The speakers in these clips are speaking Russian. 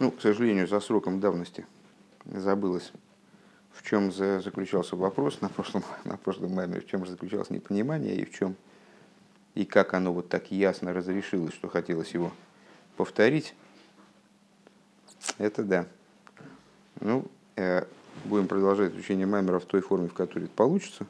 Ну, к сожалению, за сроком давности забылось, в чем заключался вопрос на прошлом, на прошлом маме, в чем же заключалось непонимание и в чем и как оно вот так ясно разрешилось, что хотелось его повторить. Это да. Ну, э, будем продолжать изучение маймера в той форме, в которой это получится.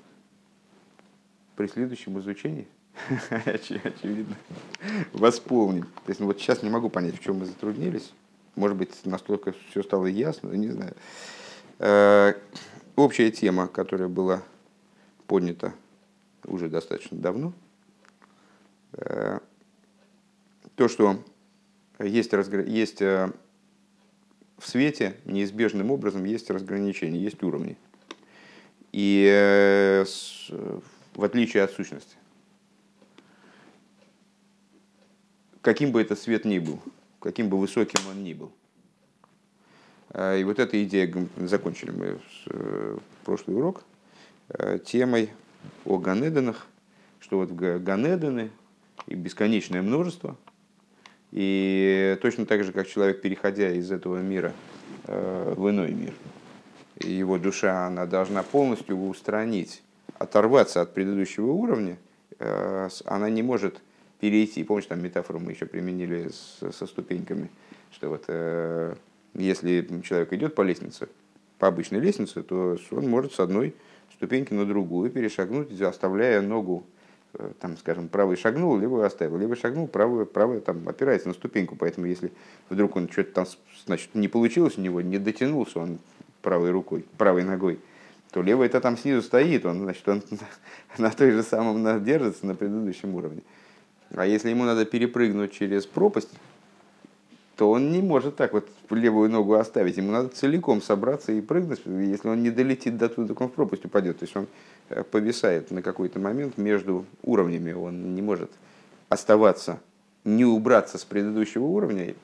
При следующем изучении, очевидно, восполним. То есть, ну, вот сейчас не могу понять, в чем мы затруднились. Может быть, настолько все стало ясно, не знаю. Э, общая тема, которая была поднята уже достаточно давно, э, то, что есть, разгр... есть э, в свете неизбежным образом есть разграничения, есть уровни. И в отличие от сущности. Каким бы этот свет ни был, каким бы высоким он ни был. А, и вот эта идея, закончили мы э, прошлый урок, э, темой о Ганеденах, что вот Ганедены и бесконечное множество, и точно так же, как человек, переходя из этого мира э, в иной мир, его душа, она должна полностью устранить, оторваться от предыдущего уровня, она не может перейти. Помните, там метафору мы еще применили со ступеньками, что вот если человек идет по лестнице, по обычной лестнице, то он может с одной ступеньки на другую перешагнуть, оставляя ногу, э, там, скажем, правый шагнул, левый оставил, левый шагнул, правый, правый там опирается на ступеньку, поэтому если вдруг он что-то там, значит, не получилось у него, не дотянулся он правой рукой, правой ногой, то левый это там снизу стоит, он, значит, он на той же самом держится на предыдущем уровне. А если ему надо перепрыгнуть через пропасть, то он не может так вот левую ногу оставить. Ему надо целиком собраться и прыгнуть. Если он не долетит до туда, так он в пропасть упадет. То есть он э, повисает на какой-то момент между уровнями. Он не может оставаться, не убраться с предыдущего уровня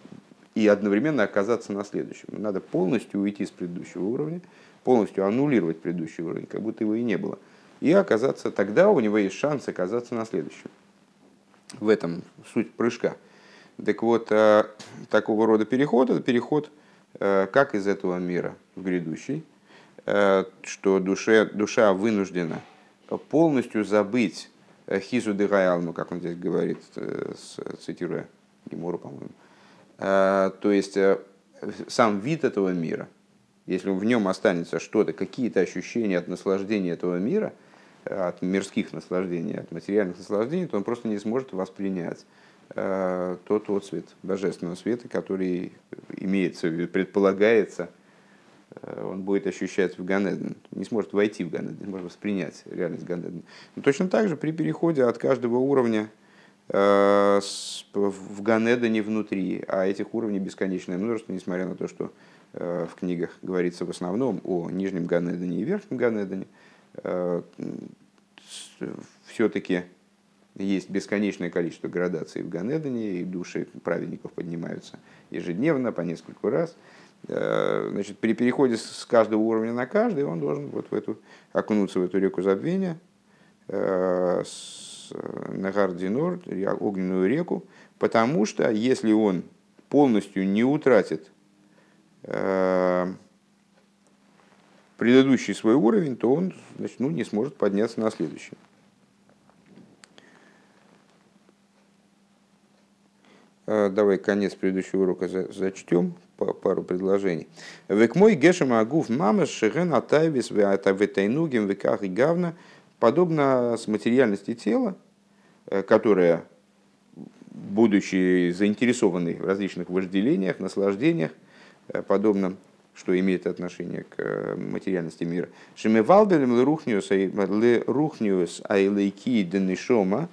и одновременно оказаться на следующем. Надо полностью уйти с предыдущего уровня, полностью аннулировать предыдущий уровень, как будто его и не было. И оказаться, тогда у него есть шанс оказаться на следующем. В этом суть прыжка – так вот, э, такого рода переход – это переход э, как из этого мира в грядущий, э, что душе, душа вынуждена полностью забыть хизу де как он здесь говорит, цитируя Гемору, по-моему. То есть сам вид этого мира, если в нем останется что-то, какие-то ощущения от наслаждения этого мира, от мирских наслаждений, от материальных наслаждений, то он просто не сможет воспринять Э, тот отцвет божественного света, который имеется, предполагается, э, он будет ощущаться в Ганеден, не сможет войти в Ганеден, не может воспринять реальность Ганеден. Но точно так же при переходе от каждого уровня э, в Ганедене внутри, а этих уровней бесконечное множество, несмотря на то, что в книгах говорится в основном о нижнем Ганедене и верхнем Ганедене, все-таки есть бесконечное количество градаций в Ганедане, и души праведников поднимаются ежедневно по нескольку раз. Э, значит, при переходе с каждого уровня на каждый он должен вот в эту, окунуться в эту реку забвения, э, с Нагардинор, огненную реку, потому что если он полностью не утратит э, предыдущий свой уровень, то он значит, ну, не сможет подняться на следующий. Э, давай конец предыдущего урока зачтем пару предложений. Век мой гешем агуф мама шеген атайвис ветайнугим веках и гавна. Подобно с материальности тела, э, которая, будучи заинтересованной в различных вожделениях, наслаждениях, э, подобно что имеет отношение к материальности мира. Шемевалбелем лерухниус айлейки денишома,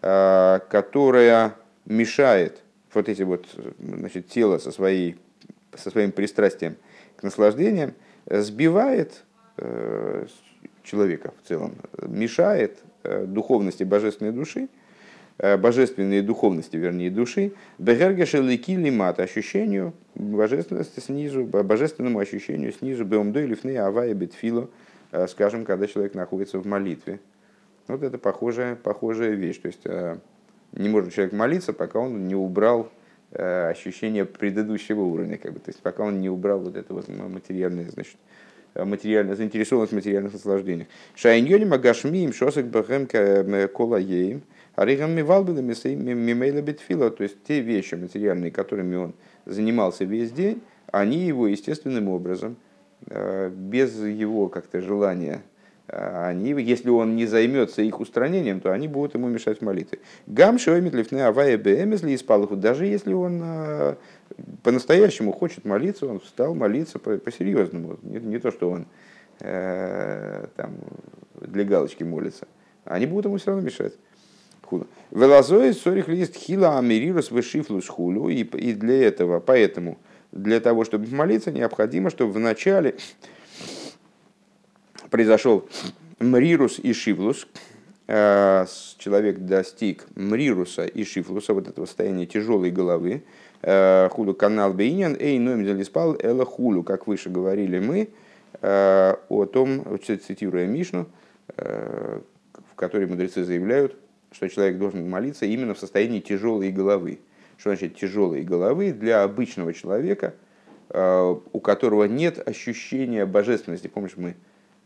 которая мешает вот эти вот, значит, тело со, своей, со своим пристрастием к наслаждениям сбивает э, человека в целом, мешает э, духовности божественной души, э, божественной духовности, вернее, души, бегергешелики лимат, ощущению божественности снизу, божественному ощущению снизу, беомдо или фны авая бетфило, скажем, когда человек находится в молитве. Вот это похожая, похожая вещь. То есть не может человек молиться, пока он не убрал ощущение предыдущего уровня, как бы, то есть пока он не убрал вот это вот материальное, значит, материально, заинтересованность в материальных наслаждениях. Шайньоним агашмиим шосек бахем кола еим, аригам мивалбила мимейла то есть те вещи материальные, которыми он занимался весь день, они его естественным образом, без его как-то желания они, если он не займется их устранением, то они будут ему мешать в молитве. Гам шоймит лифне авая бэмезли из даже если он а, по-настоящему хочет молиться, он встал молиться по-серьезному. Не, не то, что он э, там, для галочки молится. Они будут ему все равно мешать. Велазой сорих лист хила америрус вышифлус хулю. И, для этого, поэтому, для того, чтобы молиться, необходимо, чтобы в начале произошел мрирус и шивлус, э, человек достиг мрируса и шифлуса, вот этого состояния тяжелой головы, э, хулу канал бейнян, эй номер спал эла хулу, как выше говорили мы, э, о том, цитируя Мишну, в которой мудрецы заявляют, что человек должен молиться именно в состоянии тяжелой головы. Что значит тяжелой головы для обычного человека, у которого нет ощущения божественности. Помнишь, мы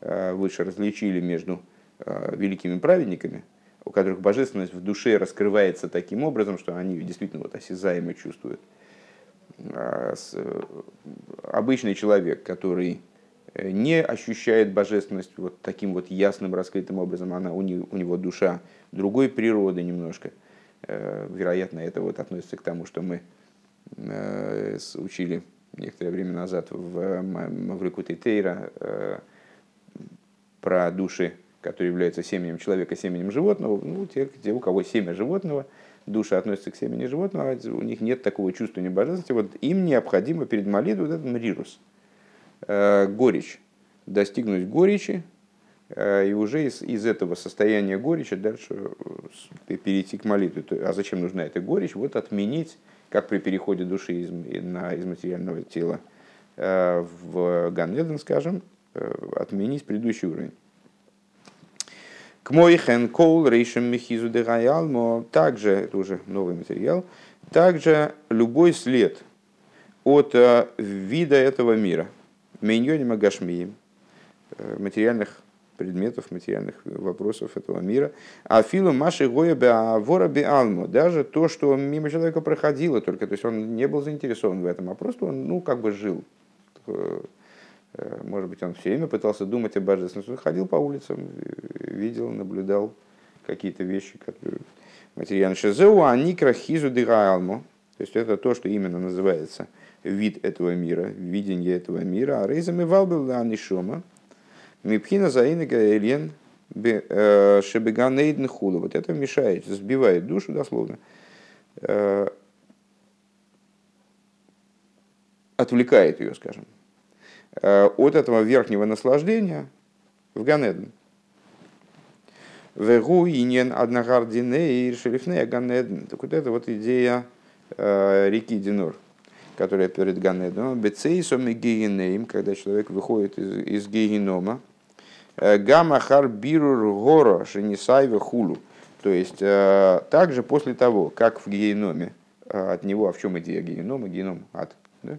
Э, выше различили между э, великими праведниками, у которых божественность в душе раскрывается таким образом, что они действительно вот осязаемо чувствуют. Э, обычный человек, который не ощущает божественность вот таким вот ясным, раскрытым образом, она, у, него, у него душа другой природы немножко. Вероятно, это вот относится к тому, что мы учили некоторое время назад в Маврикуте Тейра, про души, которые являются семенем человека, семенем животного, ну, те, те, у кого семя животного, души относятся к семени животного, а у них нет такого чувства небожественности, вот им необходимо перед молитвой вот этот мрирус, э, горечь, достигнуть горечи, э, и уже из, из этого состояния горечи дальше э, перейти к молитве. А зачем нужна эта горечь? Вот отменить, как при переходе души из, на, из материального тела в Ганнеден, скажем, Э, отменить предыдущий уровень. К мой хен кол рейшем мехизу де но также, это уже новый материал, также любой след от э, вида этого мира, миньоним агашмием, э, материальных предметов, материальных вопросов этого мира. А филу маши гоя вора алму, даже то, что мимо человека проходило только, то есть он не был заинтересован в этом, а просто он, ну, как бы жил Э, может быть, он все время пытался думать о божественности. Он ходил по улицам, видел, наблюдал какие-то вещи, которые материально шезеу, а никра хизу То есть это то, что именно называется вид этого мира, видение этого мира. А рейзами валбил анишома. Мипхина заинага эльен э, шебеганейдн хула. Вот это мешает, сбивает душу дословно. Э, отвлекает ее, скажем, Э, от этого верхнего наслаждения в Ганеден. Вегу инен и шерифне Ганеден. Так вот это вот идея реки Динур, которая перед Ганеденом. Бецейсом и гигинеем, когда человек выходит из, из гигинома. Э, Гамахар бирур гора шенисайве хулу. То есть, также после того, как в геноме, от него, а в чем идея генома? Геном ад. Да?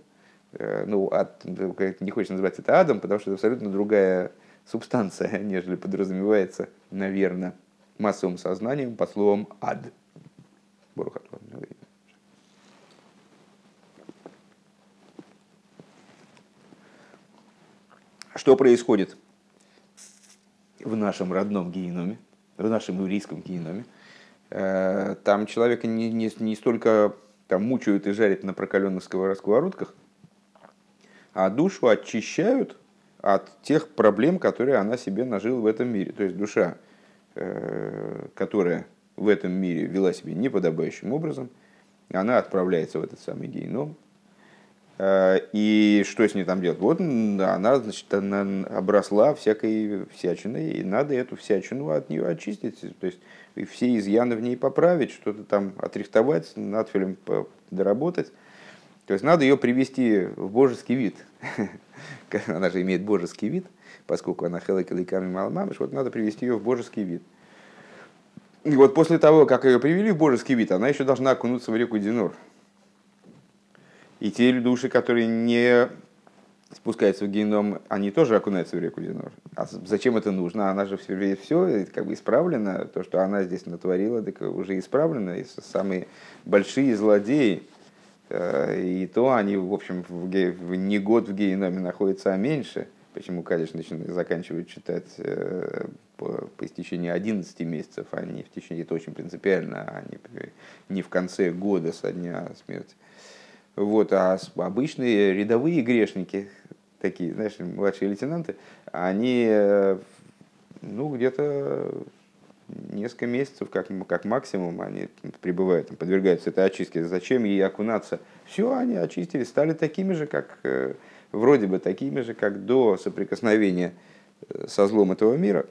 Э, ну, от, не хочется называть это адом, потому что это абсолютно другая субстанция, нежели подразумевается, наверное, массовым сознанием по словам ад. Что происходит в нашем родном геноме, в нашем еврейском геноме? Э, там человека не, не, не столько там, мучают и жарят на прокаленных сковородках, а душу очищают от тех проблем, которые она себе нажила в этом мире. То есть душа, э, которая в этом мире вела себя неподобающим образом, она отправляется в этот самый геном. Э, и что с ней там делать? Вот она, значит, она обросла всякой всячиной, и надо эту всячину от нее очистить. То есть все изъяны в ней поправить, что-то там отрихтовать, надфилем доработать. То есть надо ее привести в божеский вид. она же имеет божеский вид, поскольку она хелакиликами малмамыш, вот надо привести ее в божеский вид. И вот после того, как ее привели в божеский вид, она еще должна окунуться в реку Динор. И те души, которые не спускаются в геном, они тоже окунаются в реку Динор. А зачем это нужно? Она же все, все как бы исправлено. То, что она здесь натворила, так уже исправлено. И самые большие злодеи, э, и то они, в общем, в, в, не год в геноме находятся, а меньше. Почему Кадиш начинает, заканчивает читать э, по, по истечении 11 месяцев, а не в течение, это очень принципиально, а не, не в конце года со дня смерти. Вот, а обычные рядовые грешники, такие, знаешь, младшие лейтенанты, они э, ну, где-то несколько месяцев, как, как максимум, они пребывают, подвергаются этой очистке. Зачем ей окунаться? Все, они очистились, стали такими же, как, э, вроде бы такими же, как до соприкосновения э, со злом этого мира.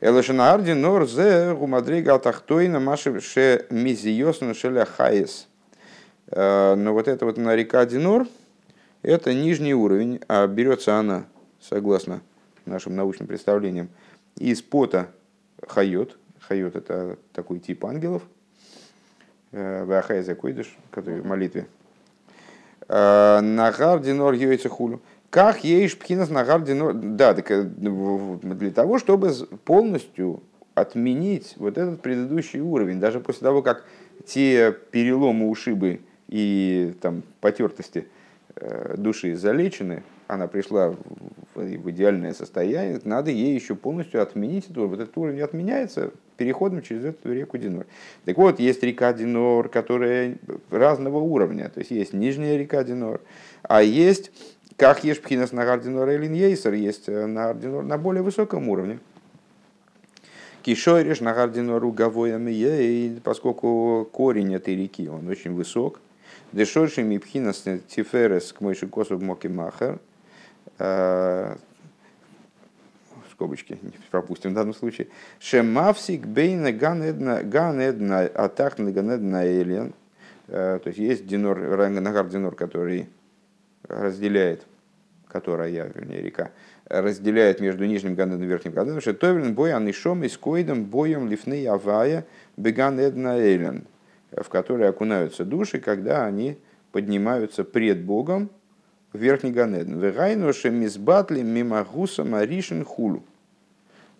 Элашинаарди норзе гумадрига тахтойна маши ше мизиосна шеля хайес. Э, но вот это вот река Динор, это нижний уровень, а берется она, согласно нашим научным представлениям, из пота хайот. Хайот – это такой тип ангелов. Э, Вахайза койдыш, который в молитве. Э, нагар Динор йойца хулю. Как ешь пхинас нагар Динор? Да, так для того, чтобы полностью отменить вот этот предыдущий уровень, даже после того, как те переломы, ушибы и там, потертости э, души залечены, она пришла в, в идеальное состояние, надо ей еще полностью отменить эту, вот этот уровень отменяется переходом через эту реку Динор. Так вот, есть река Динор, которая разного уровня, то есть есть нижняя река Динор, а есть, как есть Пхинас Нагар Динор Элин Ейсер, есть э, Нагар Динор на более высоком уровне. Кишойриш Нагар Динор Угавоя поскольку корень этой реки, он очень высок, Дешорши мипхинас тиферес к мойши косу моки махер. Э, скобочки пропустим в данном случае. Шемавсик бейна ганедна атахна ганедна элен. Э, то есть есть динор, нагар динор, который разделяет, которая, вернее, река, разделяет между нижним ганедом и верхним ганедом. Шетовлен бой анишом и скоидом боем лифны авая беган эдна элен в которые окунаются души, когда они поднимаются пред Богом в верхний Ганеден. Вегайнуше мизбатли мимагуса маришин хулу.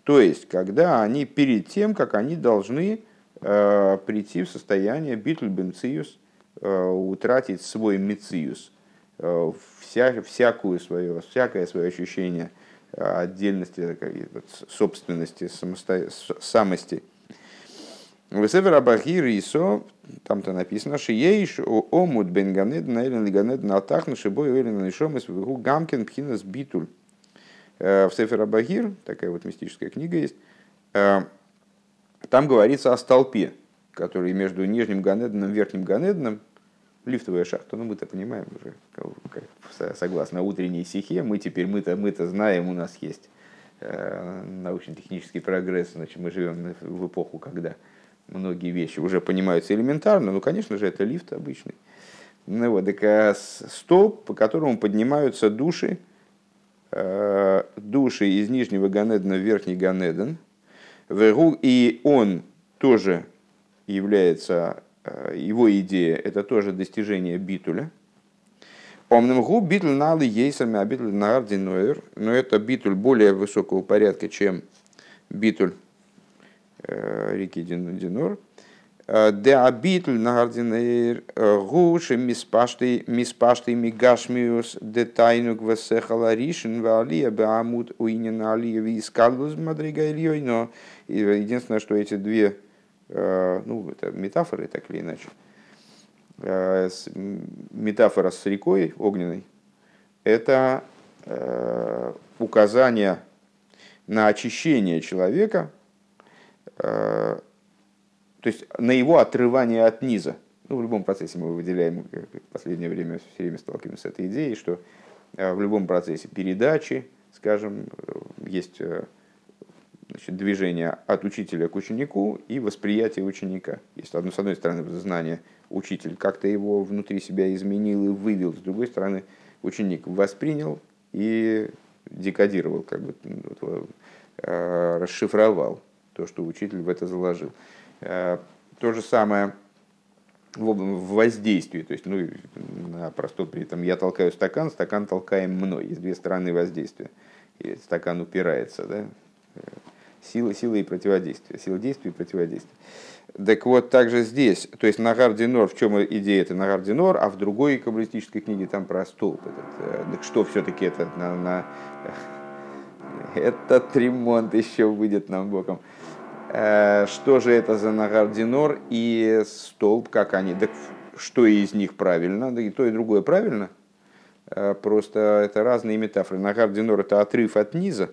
То есть, когда они перед тем, как они должны э, прийти в состояние битуль бенциус, э, утратить свой мециус, э, вся, всякую свое, всякое свое ощущение э, отдельности, собственности, самосто... самости – Весевер Абахир Исо, там-то написано, ейш омут бен ганед на элен ганед на атахну шибой элен нишом из вегу гамкин пхинас битуль. В Сефер Абахир, такая вот мистическая книга есть, там говорится о столпе, который между нижним Ганедом и верхним Ганедом, лифтовая шахта, ну мы-то понимаем уже, согласно утренней сихе, мы теперь мы-то мы-то знаем, у нас есть э, научно-технический прогресс, значит мы живем в эпоху, когда многие вещи уже понимаются элементарно, ну, конечно же, это лифт обычный. Ну, вот, так, а столб, по которому поднимаются души, э, души из нижнего Ганедена в верхний Ганеден, и он тоже является, э, его идея, это тоже достижение битуля. Омным гу битуль налы ейсами, а битуль нардинойр, но это битуль более высокого порядка, чем битуль Э, реки Динор. Э, де абитль нагардинейр э, гуши миспашты мигашмиус де тайну гвесехала ришин валия беамут уинен алия вискалус мадрига ильей. Но единственное, что эти две ну, это метафоры, так или иначе, метафора с рекой огненной, это указание на очищение человека Э, то есть на его отрывание от низа. Ну, в любом процессе мы выделяем, в последнее время все время сталкиваемся с этой идеей, что э, в любом процессе передачи, скажем, э, есть значит, движение от учителя к ученику и восприятие ученика. Есть, с одной стороны, знание учитель как-то его внутри себя изменил и вывел, с другой стороны, ученик воспринял и декодировал, как бы вот, расшифровал то, что учитель в это заложил. Э, то же самое в, воздействии. То есть, ну, на простом при этом я толкаю стакан, стакан толкаем мной. Есть две стороны воздействия. И стакан упирается, да? Сила, сила и противодействие. Сила действия и противодействия. Так вот, также здесь, то есть Нагар Динор, в чем идея это Нагар Динор, а в другой каббалистической книге там про столб. Этот, так что все-таки это на, на... Этот ремонт еще выйдет нам боком. Э, что же это за Нагар Динор и столб, как они, так что из них правильно, да и то, и другое правильно. Э, просто это разные метафоры. Нагар Динор это отрыв от низа,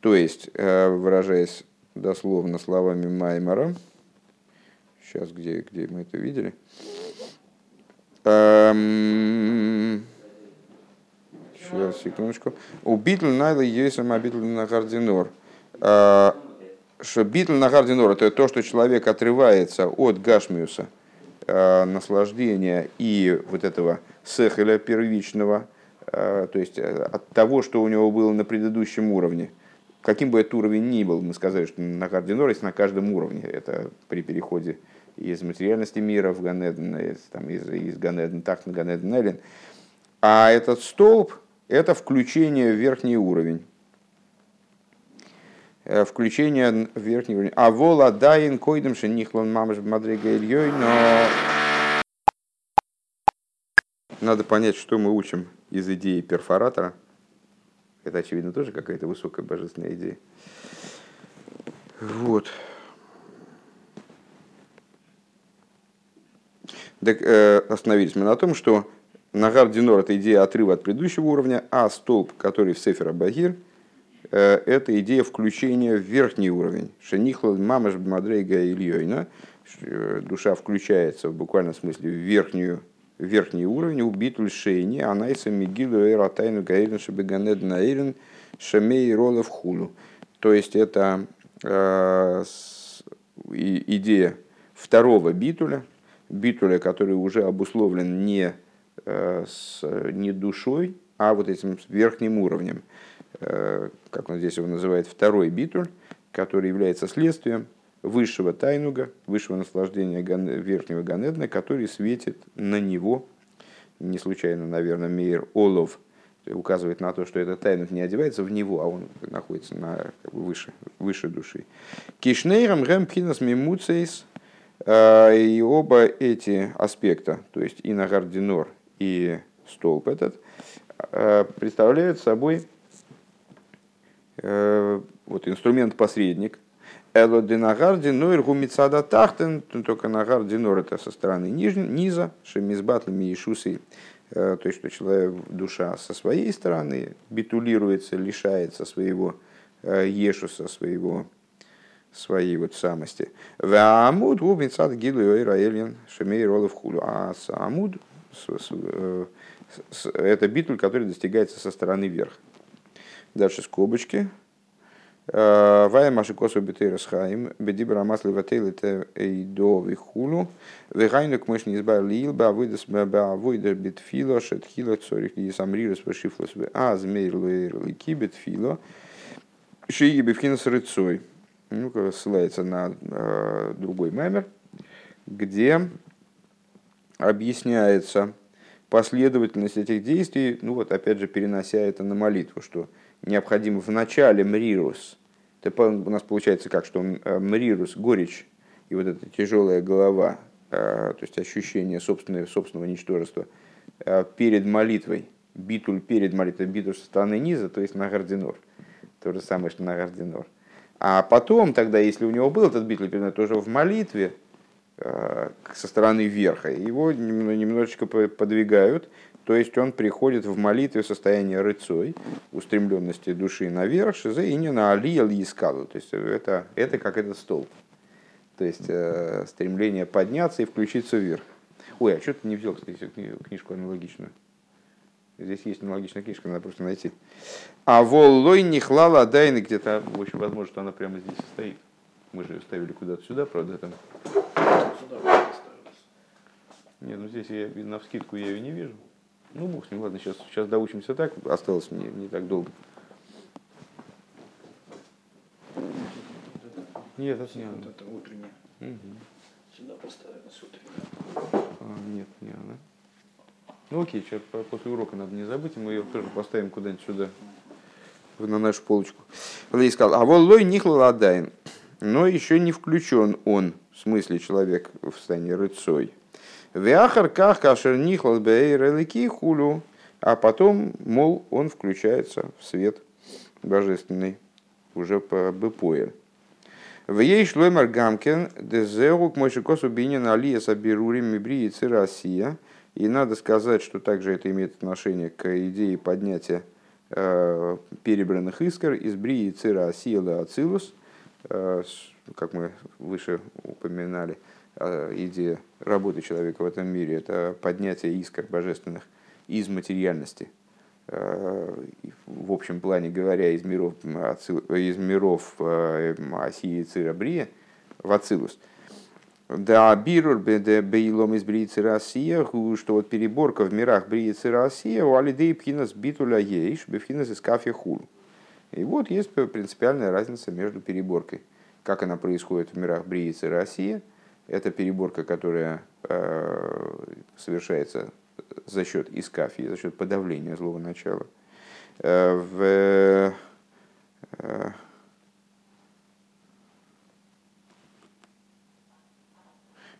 то есть, э, выражаясь дословно словами Маймара, сейчас где, где мы это видели, эм, Сейчас, секундочку. У Битл Найла есть сама Битл Нагардинор что битл на гардинор это то, что человек отрывается от гашмиуса, э, наслаждения и вот этого сехеля первичного, э, то есть э, от того, что у него было на предыдущем уровне. Каким бы этот уровень ни был, мы сказали, что на гардинор есть на каждом уровне. Это при переходе из материальности мира в Ганеден, из, там, из, из Ганеден так на Ганеден Эллен. А этот столб – это включение в верхний уровень. Э, включение в верхний уровень. А вола дайн койдем шенихлон мамаш мадрига ильей, но надо понять, что мы учим из идеи перфоратора. Это, очевидно, тоже какая-то высокая божественная идея. Вот. Так, э, остановились мы на том, что Нагар Динор – это идея отрыва от предыдущего уровня, а столб, который в Сефера Багир – это идея включения в верхний уровень. Шенихла мамаш мадрейга ильёйна. Э, душа включается в буквальном смысле в верхнюю верхний уровень, убит лишение, анайса мигилу эйратайну гаэлен шабеганед наэлен шамей ролов хулу. То есть это э, идея второго битуля, битуля, который уже обусловлен не, э, с, не душой, а вот этим верхним уровнем. Э, как он здесь его называет, второй битуль, который является следствием высшего тайнуга, высшего наслаждения верхнего Ганедна, который светит на него, не случайно, наверное, Мейер Олов указывает на то, что этот тайнуг не одевается в него, а он находится на, как бы, выше, выше души. Кишнейрам гэм пхинас мимуцейс, э, и оба эти аспекта, то есть и Нагардинор, и столб этот, э, представляют собой вот инструмент посредник. Эло динагарди нойр гумицада тахтен, только нагарди нор это со стороны низа, шемизбатлами и шусы, э, то есть что человек, душа со своей стороны битулируется, лишается своего э, ешуса, своего своей вот самости. Вамуд гумицад гилу и раэльен шемей ролов хулю. А самуд это битуль, который достигается со стороны вверх. Дальше скобочки. Э, Вая маши косу бетейрас хаим, бедибра масли ватейли те эйдо вихулу, вегайну к мышни избар лил, ба выдас ба выдас битфило, шетхило цорих и самрирус вышифлос в а змейр лики битфило, шиги бифхинас рыцой. Ну, ссылается на э, другой мемер, где объясняется последовательность этих действий, ну вот опять же перенося это на молитву, что необходим в начале мрирус. Это у нас получается как, что э, мрирус, горечь и вот эта тяжелая голова, э, то есть ощущение собственного, собственного ничтожества э, перед молитвой, битуль перед молитвой, битуль со стороны низа, то есть на гардинор. То же самое, что на гардинор. А потом, тогда, если у него был этот битуль, то уже в молитве, со стороны верха, его немножечко подвигают, то есть он приходит в молитве в состояние рыцой, устремленности души наверх, шизе и не на алия искалу. То есть это, это как этот столб. То есть э, стремление подняться и включиться вверх. Ой, а что ты не взял, кстати, книжку аналогичную? Здесь есть аналогичная книжка, надо просто найти. А воллой не хлала дайны где-то, в общем, возможно, что она прямо здесь стоит. Мы же ее ставили куда-то сюда, правда, там. Сюда Нет, ну здесь я на вскидку я ее не вижу. Ну, бог с ним, ладно, сейчас, сейчас доучимся так, осталось мне не так долго. Нет, это не Вот это утреннее. Угу. Сюда поставили с утреннего. нет, не она. Ну окей, сейчас после урока надо не забыть, мы ее тоже поставим куда-нибудь сюда, на нашу полочку. Он сказал, а вот лой нихла но еще не включен он, в смысле человек в состоянии рыцой. Вяхар ках кашер нихла бейрелики хулю, а потом, мол, он включается в свет божественный, уже по бепоэль. В ей шлоймар гамкен дезеук мойшикосу бинин алия сабирури мибрии Россия. И надо сказать, что также это имеет отношение к идее поднятия э, перебранных искр из брии цира асила ацилус, э, как мы выше упоминали, идея работы человека в этом мире, это поднятие искр божественных из материальности – Э, в общем плане говоря, из миров, из миров Осии э, и Цирабрия в Ацилус. Да, бирур бейлом из Бриицы Россия, что вот переборка в мирах Бриицы Россия, у алидей пхинас битуля ейш, бифхинас из кафе хул. И вот есть принципиальная разница между переборкой. Как она происходит в мирах Бриицы Россия, это переборка, которая э, совершается за счет искафии, за счет подавления злого начала. Э, в э,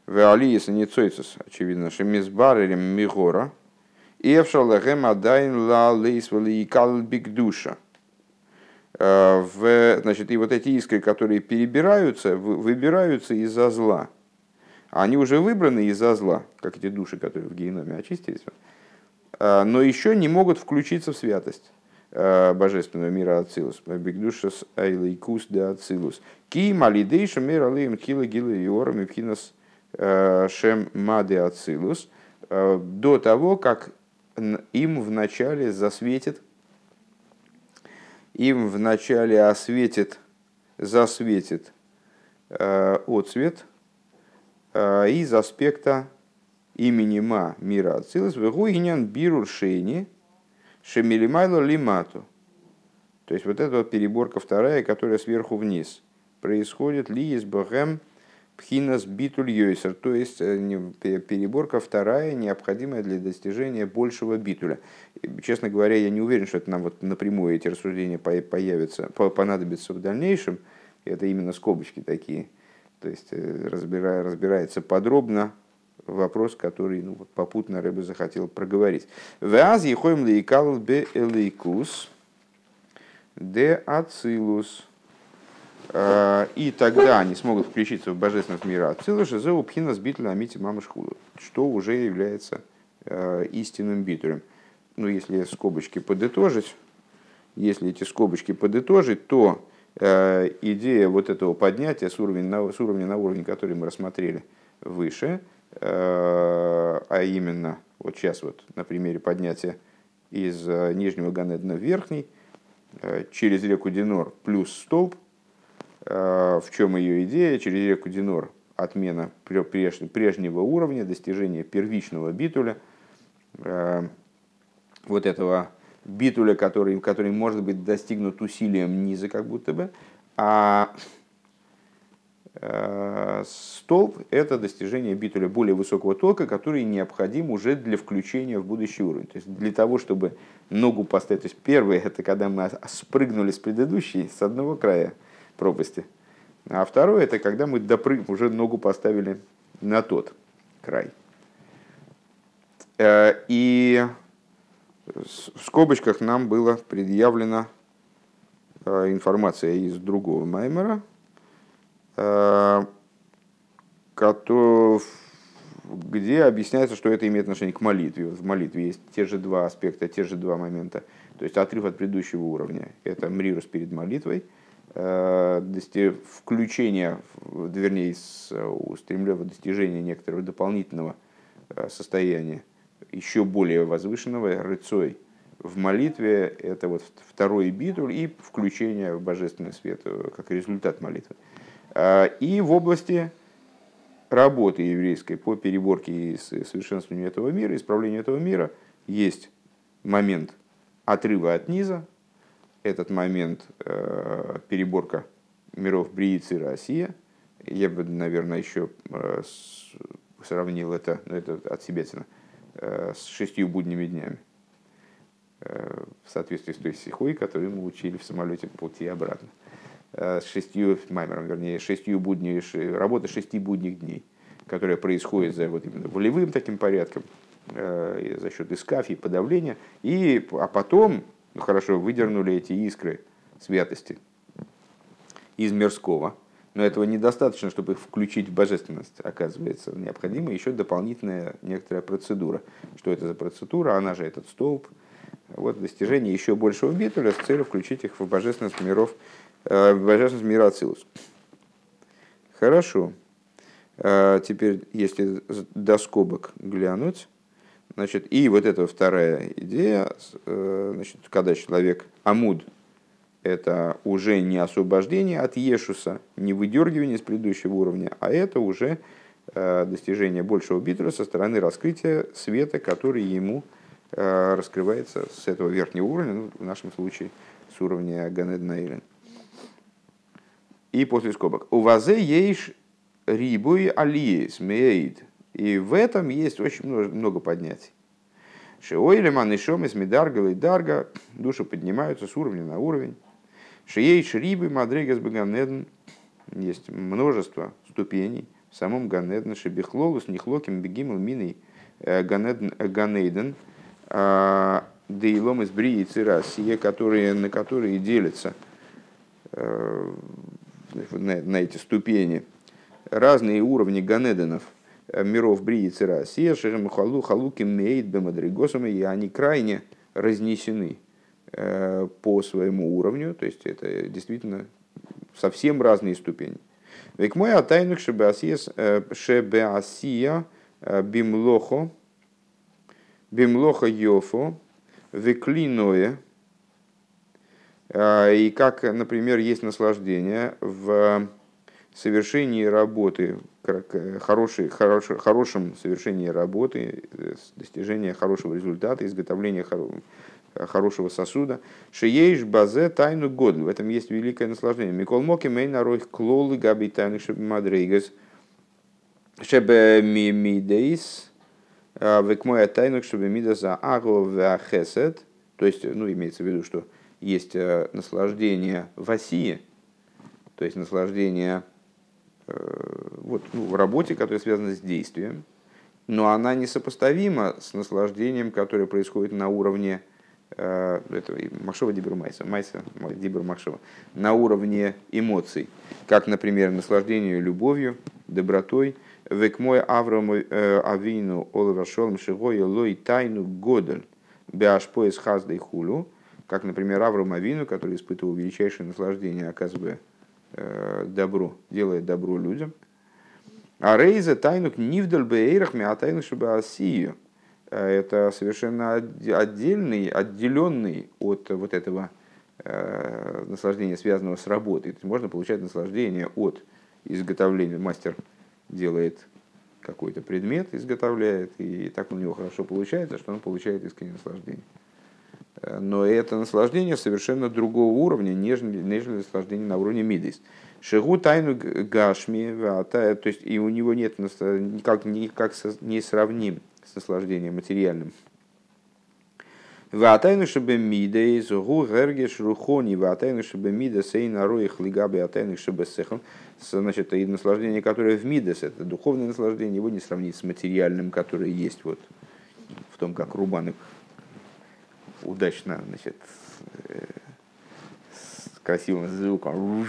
в Алиес не цойцес, очевидно, что мизбаререм мигора, и эвшалахем адайн ла лейсвали и в, значит, и вот эти искры, которые перебираются, выбираются из-за зла – они уже выбраны из-за зла, как эти души, которые в геноме очистились, а, но еще не могут включиться в святость а, божественного мира Ацилус. Бигдушас айлейкус де Ацилус. Ки малидейша мир алеем кила гила иорам а, шем маде Ацилус. До того, как им вначале засветит, им вначале осветит, засветит отцвет – из аспекта имени Ма мира Ацилус, вегуинян бирур шейни шемилимайло лимату. То есть вот эта вот переборка вторая, которая сверху вниз, происходит ли из богем пхинас битуль йойсер, то есть э, переборка вторая, необходимая для достижения большего битуля. Честно говоря, я не уверен, что это нам вот напрямую эти рассуждения появятся, понадобятся в дальнейшем. Это именно скобочки такие – то есть э, разбирая, разбирается подробно вопрос, который ну, попутно Рэбе захотел проговорить. Ваз ехоем лейкал бе элейкус де ацилус. А, и тогда они смогут включиться в божественность мира Ацилус, за упхина с битля амити мамашхуду, что уже является э, истинным битулем. Ну, если скобочки подытожить, если эти скобочки подытожить, то идея вот этого поднятия с уровня на, с уровня, на уровень, который мы рассмотрели выше, э, а именно вот сейчас вот на примере поднятия из э, нижнего Ганедна в верхний, через реку Динор плюс столб, в чем ее идея, через реку Динор отмена прежнего уровня, достижение первичного битуля, вот этого битуля, который, который может быть достигнут усилием низа, как будто бы, а э, столб – это достижение битуля более высокого тока, который необходим уже для включения в будущий уровень. То есть для того, чтобы ногу поставить. То есть первое – это когда мы спрыгнули с предыдущей, с одного края пропасти. А второе – это когда мы допрыг... уже ногу поставили на тот край. Э, и в скобочках нам было предъявлена э, информация из другого Маймера, э, где объясняется, что это имеет отношение к молитве. В молитве есть те же два аспекта, те же два момента. То есть отрыв от предыдущего уровня. Это мрирус перед молитвой, э, включение, вернее, устремление достижения некоторого дополнительного состояния еще более возвышенного рыцой в молитве это вот второй битуль и включение в божественный свет э, как результат молитвы. А, и в области работы еврейской по переборке и совершенствованию этого мира, исправлению этого мира есть момент отрыва от низа, этот момент э, переборка миров Бриицы и Россия. Я бы, наверное, еще э, сравнил это, ну, это от себя с шестью будними днями. В соответствии с той стихой, которую мы учили в самолете по пути обратно. С шестью, маймером, вернее, шестью будней, работа шести будних дней, которая происходит за вот именно волевым таким порядком, за счет искафии, подавления. И, а потом, ну хорошо, выдернули эти искры святости из мирского, но этого недостаточно, чтобы их включить в божественность, оказывается. Необходима еще дополнительная некоторая процедура. Что это за процедура? Она же этот столб. Вот достижение еще большего битуля с целью включить их в божественность миров, э, в божественность мира Ацилус. Хорошо. Э, теперь, если до скобок глянуть, значит, и вот эта вторая идея, э, значит, когда человек амуд это уже не освобождение от Ешуса, не выдергивание с предыдущего уровня, а это уже э, достижение большего битра со стороны раскрытия света, который ему э, раскрывается с этого верхнего уровня, ну, в нашем случае с уровня Ганед Наилен. И после скобок. У вазе ейш рибуй алиес мейд. И в этом есть очень много, много поднятий. Шиойлеман и шом из медарга и дарга. Души поднимаются с уровня на уровень. Шией шрибы мадригас баганедн. Есть множество ступеней. В самом Ганедн Шебихлолус, Нихлоким, Бегимл, Миной, э, Ганейден, а, Дейлом из Брии и которые, на которые делятся э, на, на эти ступени. Разные уровни Ганеденов, э, миров Брии и Цирасия, Шерем Халу, Халуки, Мейд, Бемадригосом, и они крайне разнесены. Э, по своему уровню, то есть это действительно совсем разные ступени. Век мой атайнук шебеасия э, э, бимлохо бимлохо йофо веклиное и как, например, есть наслаждение в совершении работы, хорошей, хорош, хорошем совершении работы, достижения хорошего результата, изготовления хорошего сосуда. Шиеиш базе тайну годль. В этом есть великое наслаждение. Микол моки мей нарой клолы габи тайны мадрейгас. Шебе мидейс. Век моя тайну, чтобы мида за аго хесед. То есть, ну, имеется в виду, что есть э, наслаждение в Осии, то есть наслаждение э, вот, ну, в работе, которая связана с действием, но она несопоставима с наслаждением, которое происходит на уровне Э, это Махшова Дибер Майса, Майса Дибер Махшова, на уровне эмоций, как, например, наслаждение любовью, добротой, век мой Авраам э, Авину Оливер Шолом Шигой Лой Тайну Годель Беашпоис Хаздой Хулю, как, например, Авраам Авину, который испытывал величайшее наслаждение, оказывая э, добро, делая добро людям. А Рейза тайнук нивдаль бейрах ми а тайну чтобы асию – Э, это совершенно отдельный, отделенный от вот этого э, наслаждения, связанного с работой. То есть можно получать наслаждение от изготовления. Мастер делает какой-то предмет, изготовляет, и так у него хорошо получается, что он получает искреннее наслаждение. Э, но это наслаждение совершенно другого уровня, нежели, нежели наслаждение на уровне мидис. Шигу тайну гашми, то есть и у него нет никак, никак не сравним наслаждением материальным. Ватайну шебе мида из гу гергеш рухони ватайну шебе мида сей нароих лигаби атайну шебе сехан. Значит, и наслаждение, которое в мидас, это духовное наслаждение, его не сравнить с материальным, которое есть вот в том, как Рубанок удачно, значит, э, с красивым звуком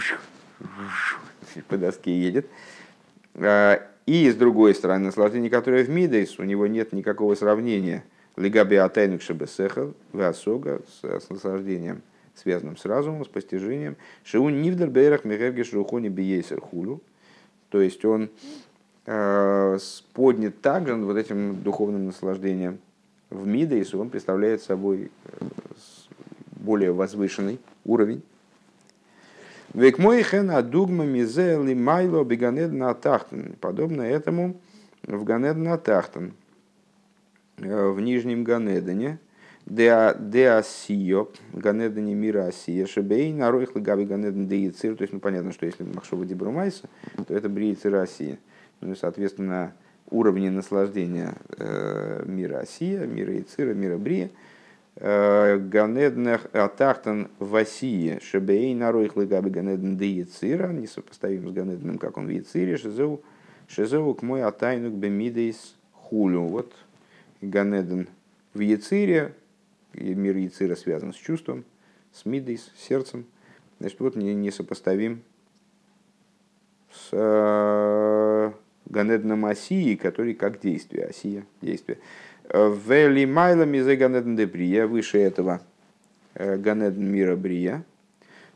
по доске едет. И с другой стороны, наслаждение, которое в Мидейс, у него нет никакого сравнения. Лигаби атайнук шебесехал, васога, с наслаждением, связанным с разумом, с постижением. Шиун нивдер бейрах мегерги шрухони биейсер хулю. То есть он э, поднят также вот этим духовным наслаждением. В Мидейс он представляет собой э, более возвышенный уровень. Век мой хена дугма мизе ли майло беганед на тахтен. Подобно этому в Ганед на тахтен, э, в Нижнем Ганедане, Деасио, Ганедане мира Асия, Шебей, Наройх Габи Ганеден Деицир. То есть, ну понятно, что если Махшова Дибрумайса, то это Бриицир Асия. Ну и, соответственно, уровни наслаждения э, мира Осия, мира Ицира, мира Брия. Э, Ганеднах Атахтан Васия Шебей Нароих Лыгаби Ганедн де Ицира, несопоставим с Ганедном, как он в Ицире, Шизеу, Шизеу к мой Атайнук Бемидейс Хулю. Вот Ганеден в Яцире, мир Яцира связан с чувством, с Мидейс, сердцем. Значит, вот не, несопоставим с э, Ганедном Осии, который как действие, Осия, действие. Вели майлами за Ганедн де выше этого э, Ганедн мира Брия,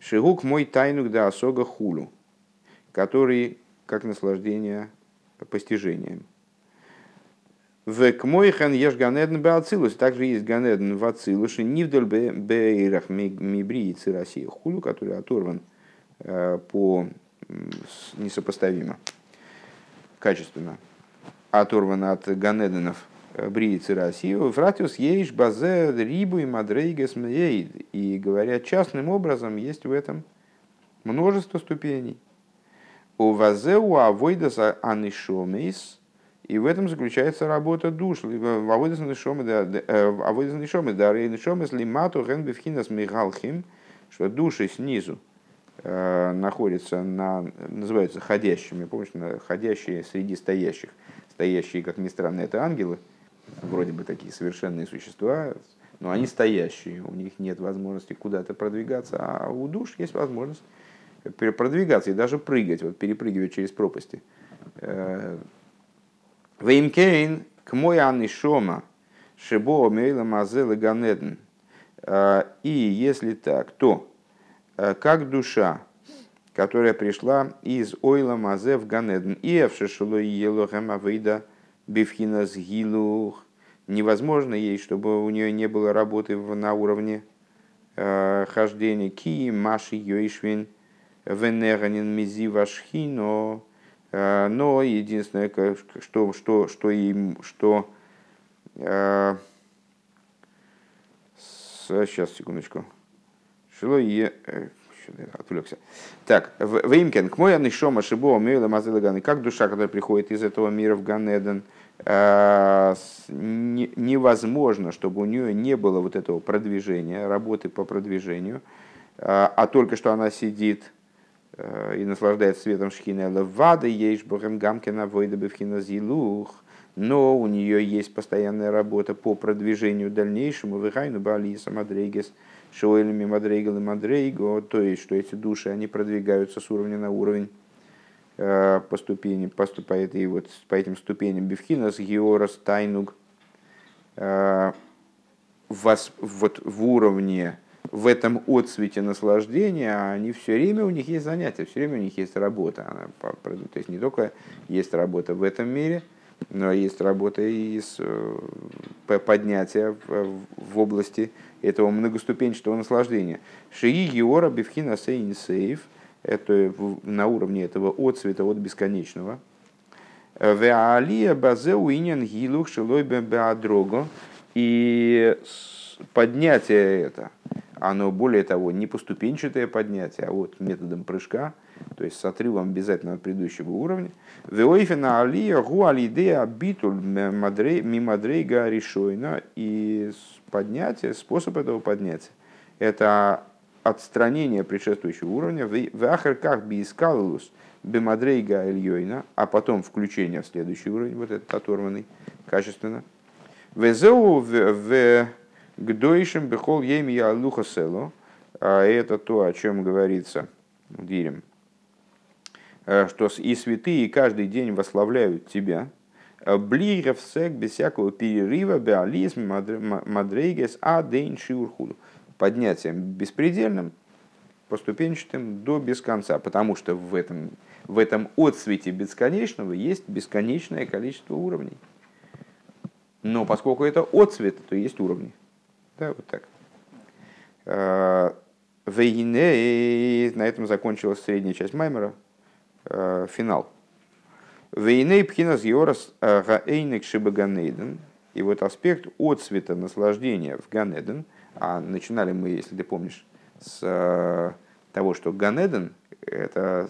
Шигук мой тайнук да осога хулу, который как наслаждение постижением. В кмойхан еш ганедн беацилус. Также есть ганедн в ацилуше. Нивдаль бейрах мибри и цирасия хулу, который оторван э, по несопоставимо качественно оторван от ганеденов э, брии цирасию. Фратиус ейш базе рибу и мадрейгес И говорят частным образом, есть в этом множество ступеней. У вазеу авойдаса анишомейс – и в этом заключается работа душ. Авойдас нишомы да рей нишомы слимату ген бифхинас мигалхим, что души снизу э, находятся на, называются ходящими, помнишь, ходящие среди стоящих. Стоящие, как ни странно, это ангелы, вроде бы такие совершенные существа, но они стоящие, у них нет возможности куда-то продвигаться, а у душ есть возможность продвигаться и даже прыгать, вот перепрыгивать через пропасти. Э, ואם כן כמו הנשמה Шибо Мейла Мазел Ганеден. А, и если так, то а, как душа, которая пришла из Ойла Мазе в Ганеден, и Эвшешило и Елохема Вейда Бифхина Сгилух, невозможно ей, чтобы у нее не было работы на уровне э, хождения Ки, Маши, Йойшвин, Венеганин, Мизи, Вашхино, Э, но единственное, что, что, что, им, что э, сейчас, секундочку. Шило е... Э, отвлекся. Так, Веймкен, к мой анишома шибо мейла мазылаганы, как душа, которая приходит из этого мира в Ганеден, невозможно, чтобы у нее не было вот этого продвижения, работы по продвижению, а только что она сидит Э, и наслаждается светом шхины левада, ейш богем гамкина войда бевхина зилух, но у нее есть постоянная работа по продвижению дальнейшему, выхайну балиса мадрейгес, шоэлями мадрейгал и мадрейго, то есть, что эти души, они продвигаются с уровня на уровень. э, по ступени, поступает и вот по этим ступеням бифхинас, георас, тайнуг, э, вас, вот в уровне в этом отцвете наслаждения, они все время, у них есть занятия, все время у них есть работа. Она, то есть не только есть работа в этом мире, но есть работа и с э, поднятия в, в области этого многоступенчатого наслаждения. Шии Геора Бифхина Сейн Сейф, это на уровне этого отцвета от бесконечного. Веалия Базе Уинен Гилух Шилой Беадрого. И поднятие это, оно более того не поступенчатое поднятие, а вот методом прыжка, то есть с отрывом обязательно от предыдущего уровня. Веойфена алия мимадрейга решойна. И поднятие, способ этого поднятия, это отстранение предшествующего уровня в ахарках биискалус бемадрейга ильёйна, а потом включение в следующий уровень, вот этот оторванный, качественно. Везеу в Гдойшим бехол еми я луха село. А это то, о чем говорится в Дирем. Э, что и святые каждый день восславляют тебя. Блиров сек без всякого перерыва, беализм, мадрейгес, а дейн шиурхуду. Поднятием беспредельным, поступенчатым до без конца. Потому что в этом, в этом отсвете бесконечного есть бесконечное количество уровней. Но поскольку это отцвет, то есть уровни. Да, вот так. А, Вейне, на этом закончилась средняя часть Маймера, а, финал. Вейне пхинас йорас гаэйнек шибаганейден. И вот аспект от цвета наслаждения в Ганеден, а начинали мы, если ты помнишь, с того, что Ганеден это,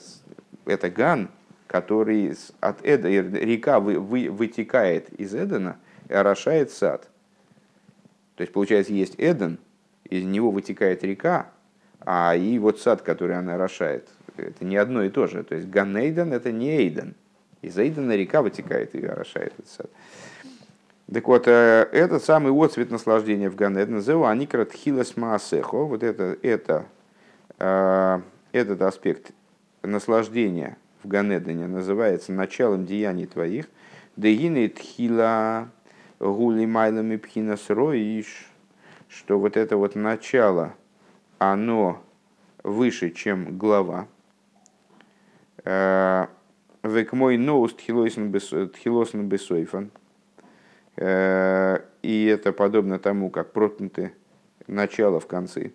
это Ган, который от Эда, река вы, вы, вытекает из Эдена и орошает сад. То есть, получается, есть Эден, из него вытекает река, а и вот сад, который она орошает, это не одно и то же. То есть Ганейден это не Эйден. Из Эйдена река вытекает и орошает этот сад. Так вот, э, этот самый отцвет наслаждения в Ганеден, зеу аникрат хилас маасехо, вот это, это, э, этот аспект наслаждения в Ганедене называется началом деяний твоих, дегины тхила гули майлами пхинас роиш, что вот это вот начало, оно выше, чем глава. Э, Век мой ноус тхилосен бесойфан. Э, и это подобно тому, как проткнуты начало в конце.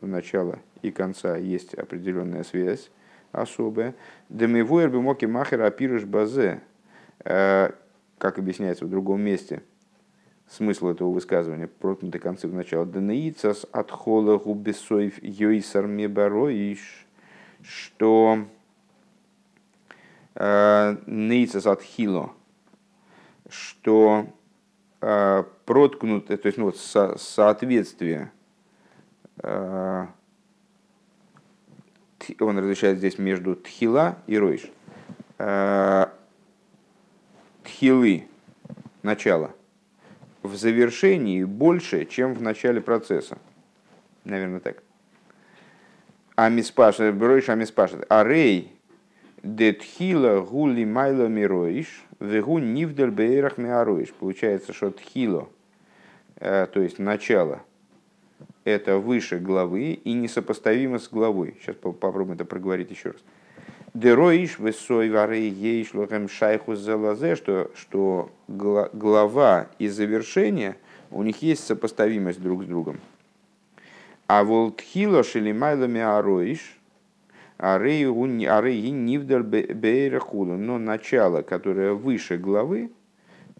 У начала и конца есть определенная связь особая. Демивуэр бы моки махер апируш базе. Э, как объясняется в другом месте, смысл этого высказывания, проткнуты концы в начало. Денеицас от хола губесоев йойсар мебароиш, что э, нейцас от хило, что Э, проткнуты, то есть ну, вот со, соответствие, э, он различает здесь между тхила и ройш. Э, тхилы, начало, в завершении больше, чем в начале процесса. Наверное, так. Амиспашет, ройш амиспашет. Арей, детхила гули майло мироиш, Вегу нивдаль бейрах миаруиш. Получается, что тхило, э, то есть начало, это выше главы и несопоставимо с главой. Сейчас попробуем это проговорить еще раз. Дероиш высой вары ейш лохем шайху залазе, что, что глава и завершение, у них есть сопоставимость друг с другом. А волтхило шелимайлами ароиш – Арей нивдаль бейрахуду. Но начало, которое выше главы,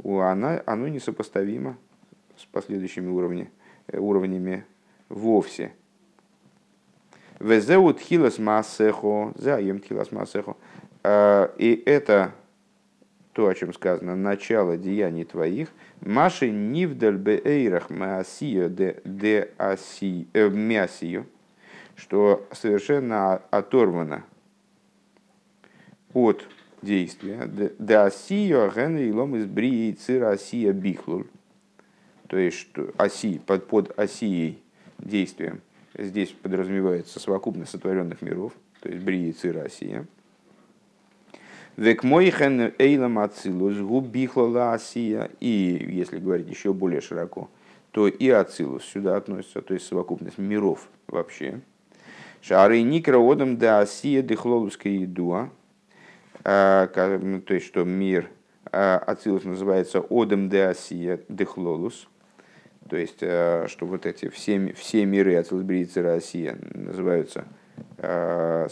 она, оно несопоставимо с последующими уровнями, э, уровнями вовсе. Везеут хилас массехо, заем хилас массехо. А, и это то, о чем сказано, начало деяний твоих, Маши нивдаль бейрах маасио де аси, э, что совершенно оторвано от действия. Да гена и лом из брии цира осия бихлуль. То есть, что оси, под, под осией действием здесь подразумевается совокупность сотворенных миров, то есть брии цира осия. Век мойхен эйлам ацилус губихлала осия. И, если говорить еще более широко, то и ацилус сюда относится, то есть совокупность миров вообще. Шары никра одам да осия дехлолуская едуа. То есть, что мир а, Ацилус называется одам де осия дехлолус. То есть, а, что вот эти все, все миры Ацилус Брицера Осия называются а,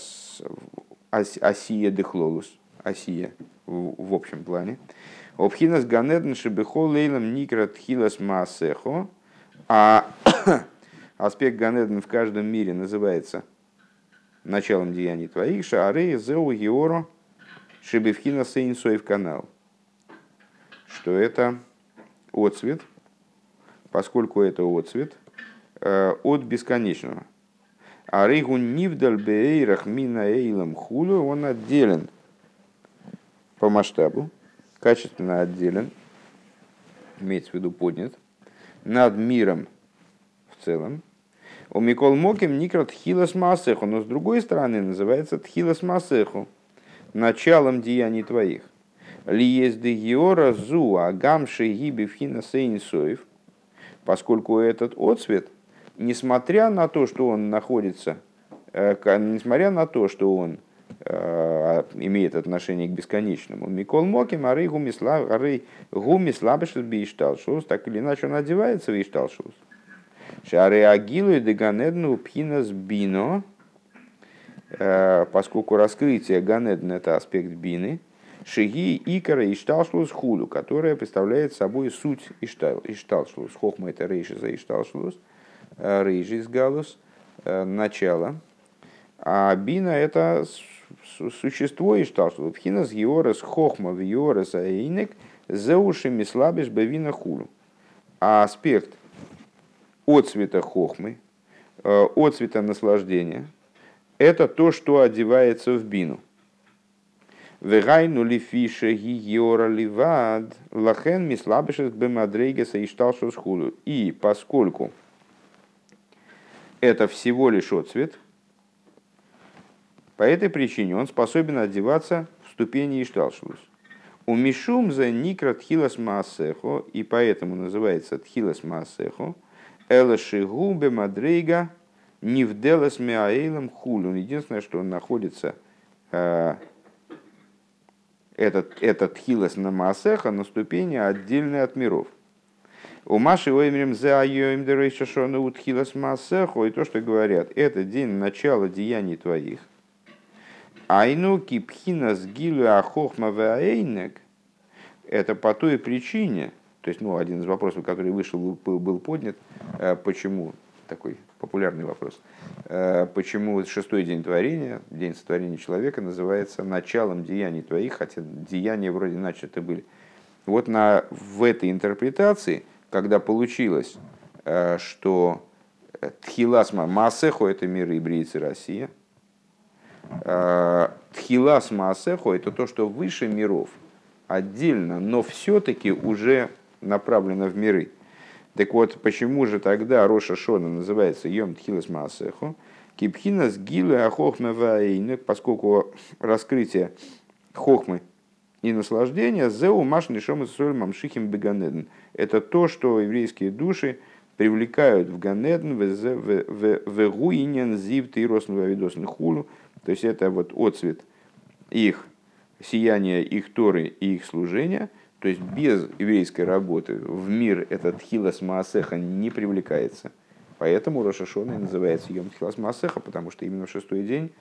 Осия дехлолус. Осия в, общем плане. Обхинас ганедн шебехо лейлам никра тхилас маасехо. А аспект ганедн в каждом мире называется – началом деяний твоих, шаарей зеу георо шибевхина сейнсоев канал. Что это отцвет, поскольку это отцвет э, от бесконечного. А рейгу нивдаль бейрах мина эйлам хулю, он отделен по масштабу, качественно отделен, имеется в виду поднят, над миром в целом, у Микол Моким Никра Тхилас Масеху, но с другой стороны называется Тхилас Масеху, началом деяний твоих. Ли есть Геора Зу Агам Шегиби Фхина Сейнсоев, поскольку этот отцвет, несмотря на то, что он находится, э, несмотря на то, что он э, имеет отношение к бесконечному. Микол Моким, Ары Гуми Слабешет Бишталшус, так или иначе он одевается в Ишталшус. Шары Агилу и Деганедну Пхинас Бино, э, поскольку раскрытие Ганедна это аспект Бины, Шиги Икара и Шталшлус Худу, которая представляет собой суть Ишталшлус. Хохма это Рейши за Ишталшлус, э, Рейши из Галус, э, начало. А Бина это существо и шталшус. Пхинас георес хохма в георес аинек зеушими слабиш бевина хулу. А аспект от цвета хохмы, э, от цвета наслаждения, это то, что одевается в бину. Вегайну ли фише гиора ливад, лахен мислабишес бемадрейгеса и шталшус хулу. И поскольку это всего лишь отцвет, по этой причине он способен одеваться в ступени Ишталшус. У Мишум за Никра Тхилас Маасехо, и поэтому называется Тхилас Маасехо, Элашигу Бемадрейга Нивделас Меаэйлом Хулун. Единственное, что он находится, э, этот, этот Тхилас на Маасеха на ступени отдельной от миров. У Маши Оймрим за Айоим Дерейшашона Утхилас Маасехо, и то, что говорят, это день начала деяний твоих – Айну кипхина сгилу ахохма ваэйнек. Это по той причине, то есть, ну, один из вопросов, который вышел, был поднят, э, почему, такой популярный вопрос, э, почему шестой день творения, день сотворения человека, называется началом деяний твоих, хотя деяния вроде начаты были. Вот на, в этой интерпретации, когда получилось, э, что Тхиласма Масеху – это мир ибрийцы Россия, Тхилас Маасехо – это то, что выше миров, отдельно, но все-таки уже направлено в миры. Так вот, почему же тогда Роша Шона называется Йом Тхилас Маасехо? Кипхина с гилы ахохме поскольку раскрытие хохмы и наслаждения зеу машни шома мамшихим беганеден. Это то, что еврейские души привлекают в Ганеден, в гуинен зив тиросн вавидосн хулу, то есть это вот отцвет их сияния, их Торы и их служения. То есть без еврейской работы в мир этот хилас маасеха не привлекается. Поэтому Рошашона называется Йом Хилас Маасеха, потому что именно в шестой день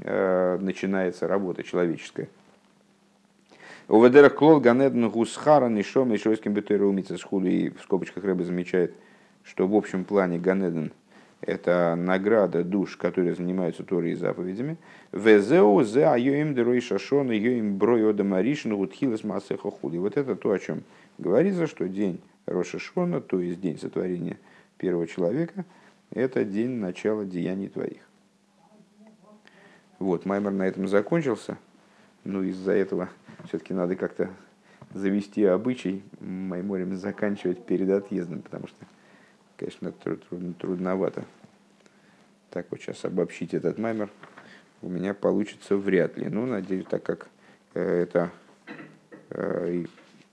э, начинается работа человеческая. У Ведера Клол Ганедн Гусхара Нишом и Шойским Бетуэрумица и в скобочках Рэбе замечает, что в общем плане Ганеден – это награда душ, которые занимаются Торой и заповедями. Везеу зе айоим дерой шашон йоим бройода маришин гудхилас масеха хули. Вот это то, о чем говорится, что день Рошашона, то есть день сотворения первого человека, это день начала деяний твоих. Вот, Маймер на этом закончился. Ну, из-за этого все-таки надо как-то завести обычай Майморем заканчивать перед отъездом, потому что конечно, трудно, трудновато. Так вот сейчас обобщить этот маймер у меня получится вряд ли. Ну, надеюсь, так как э, это э,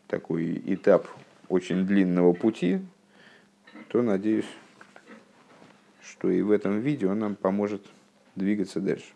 такой этап очень длинного пути, то надеюсь, что и в этом видео нам поможет двигаться дальше.